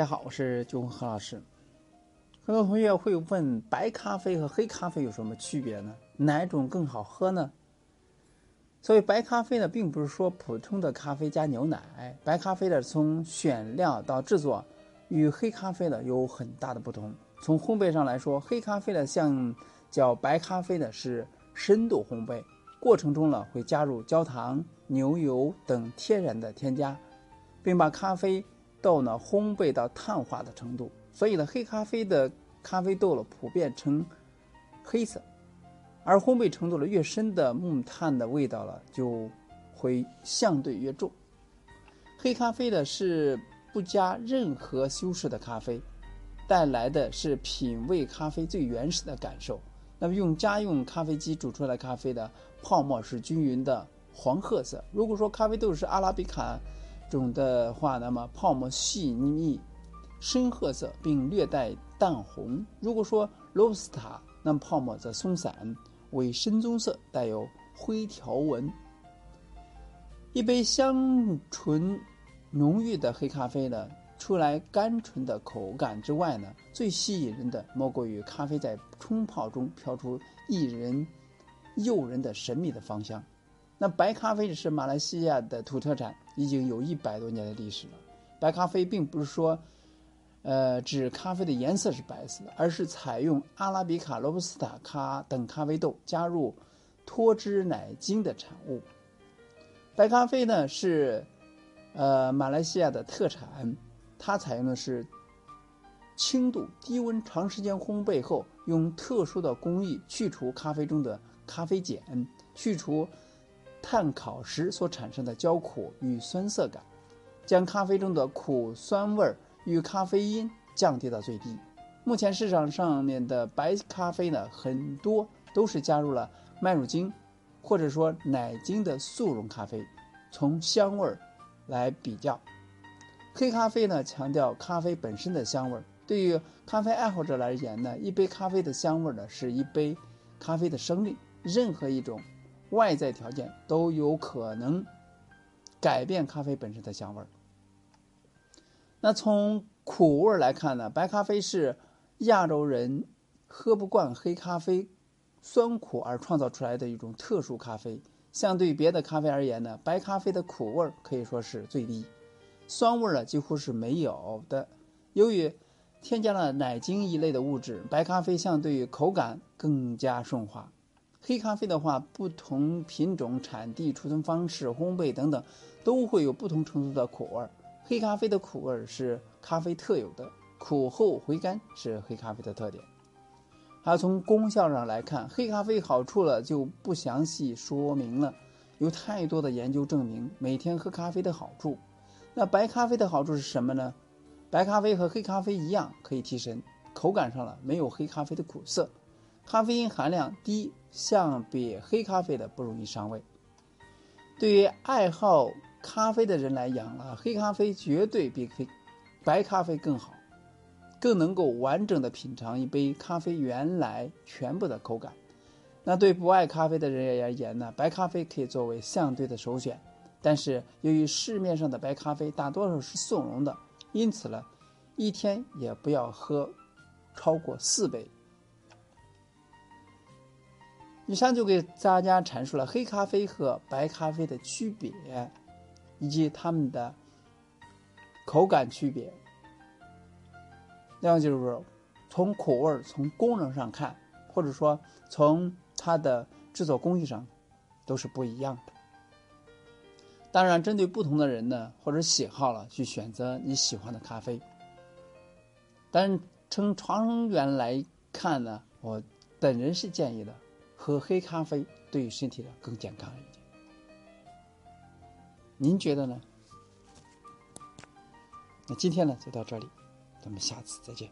大家好，我是九红何老师。很多同学会问，白咖啡和黑咖啡有什么区别呢？哪种更好喝呢？所谓白咖啡呢，并不是说普通的咖啡加牛奶。白咖啡的从选料到制作，与黑咖啡的有很大的不同。从烘焙上来说，黑咖啡的像较白咖啡的是深度烘焙，过程中呢会加入焦糖、牛油等天然的添加，并把咖啡豆呢烘焙到碳化的程度。所以呢，黑咖啡的咖啡豆了普遍呈黑色。而烘焙程度了越深的木炭的味道了就会相对越重。黑咖啡的是不加任何修饰的咖啡，带来的是品味咖啡最原始的感受。那么用家用咖啡机煮出来的咖啡的泡沫是均匀的黄褐色。如果说咖啡豆是阿拉比卡种的话，那么泡沫细腻深褐色，并略带淡红。如果说罗布斯塔，那么泡沫则松散。为深棕色，带有灰条纹。一杯香醇浓郁的黑咖啡呢，出来甘醇的口感之外呢，最吸引人的莫过于咖啡在冲泡中飘出一人诱人的神秘的芳香。那白咖啡是马来西亚的土特产，已经有一百多年的历史了。白咖啡并不是说。呃，指咖啡的颜色是白色的，而是采用阿拉比卡、罗布斯塔咖等咖啡豆，加入脱脂奶精的产物。白咖啡呢是呃马来西亚的特产，它采用的是轻度低温长时间烘焙后，用特殊的工艺去除咖啡中的咖啡碱，去除炭烤时所产生的焦苦与酸涩感，将咖啡中的苦酸味儿。与咖啡因降低到最低。目前市场上面的白咖啡呢，很多都是加入了麦乳精，或者说奶精的速溶咖啡。从香味儿来比较，黑咖啡呢强调咖啡本身的香味儿。对于咖啡爱好者而言呢，一杯咖啡的香味儿呢是一杯咖啡的生命。任何一种外在条件都有可能改变咖啡本身的香味儿。那从苦味来看呢，白咖啡是亚洲人喝不惯黑咖啡酸苦而创造出来的一种特殊咖啡。相对别的咖啡而言呢，白咖啡的苦味可以说是最低，酸味呢几乎是没有的。由于添加了奶精一类的物质，白咖啡相对于口感更加顺滑。黑咖啡的话，不同品种、产地、储存方式、烘焙等等，都会有不同程度的苦味。黑咖啡的苦味是咖啡特有的，苦后回甘是黑咖啡的特点。还有从功效上来看，黑咖啡好处了就不详细说明了，有太多的研究证明每天喝咖啡的好处。那白咖啡的好处是什么呢？白咖啡和黑咖啡一样可以提神，口感上了没有黑咖啡的苦涩，咖啡因含量低，相比黑咖啡的不容易伤胃。对于爱好。咖啡的人来讲了，黑咖啡绝对比黑白咖啡更好，更能够完整的品尝一杯咖啡原来全部的口感。那对不爱咖啡的人而言呢，白咖啡可以作为相对的首选。但是由于市面上的白咖啡大多数是速溶的，因此呢，一天也不要喝超过四杯。以上就给大家阐述了黑咖啡和白咖啡的区别。以及它们的口感区别，另外就是从口味、从功能上看，或者说从它的制作工艺上，都是不一样的。当然，针对不同的人呢，或者喜好了，去选择你喜欢的咖啡。但从长远来看呢，我本人是建议的，喝黑咖啡对于身体呢更健康一点。您觉得呢？那今天呢就到这里，咱们下次再见。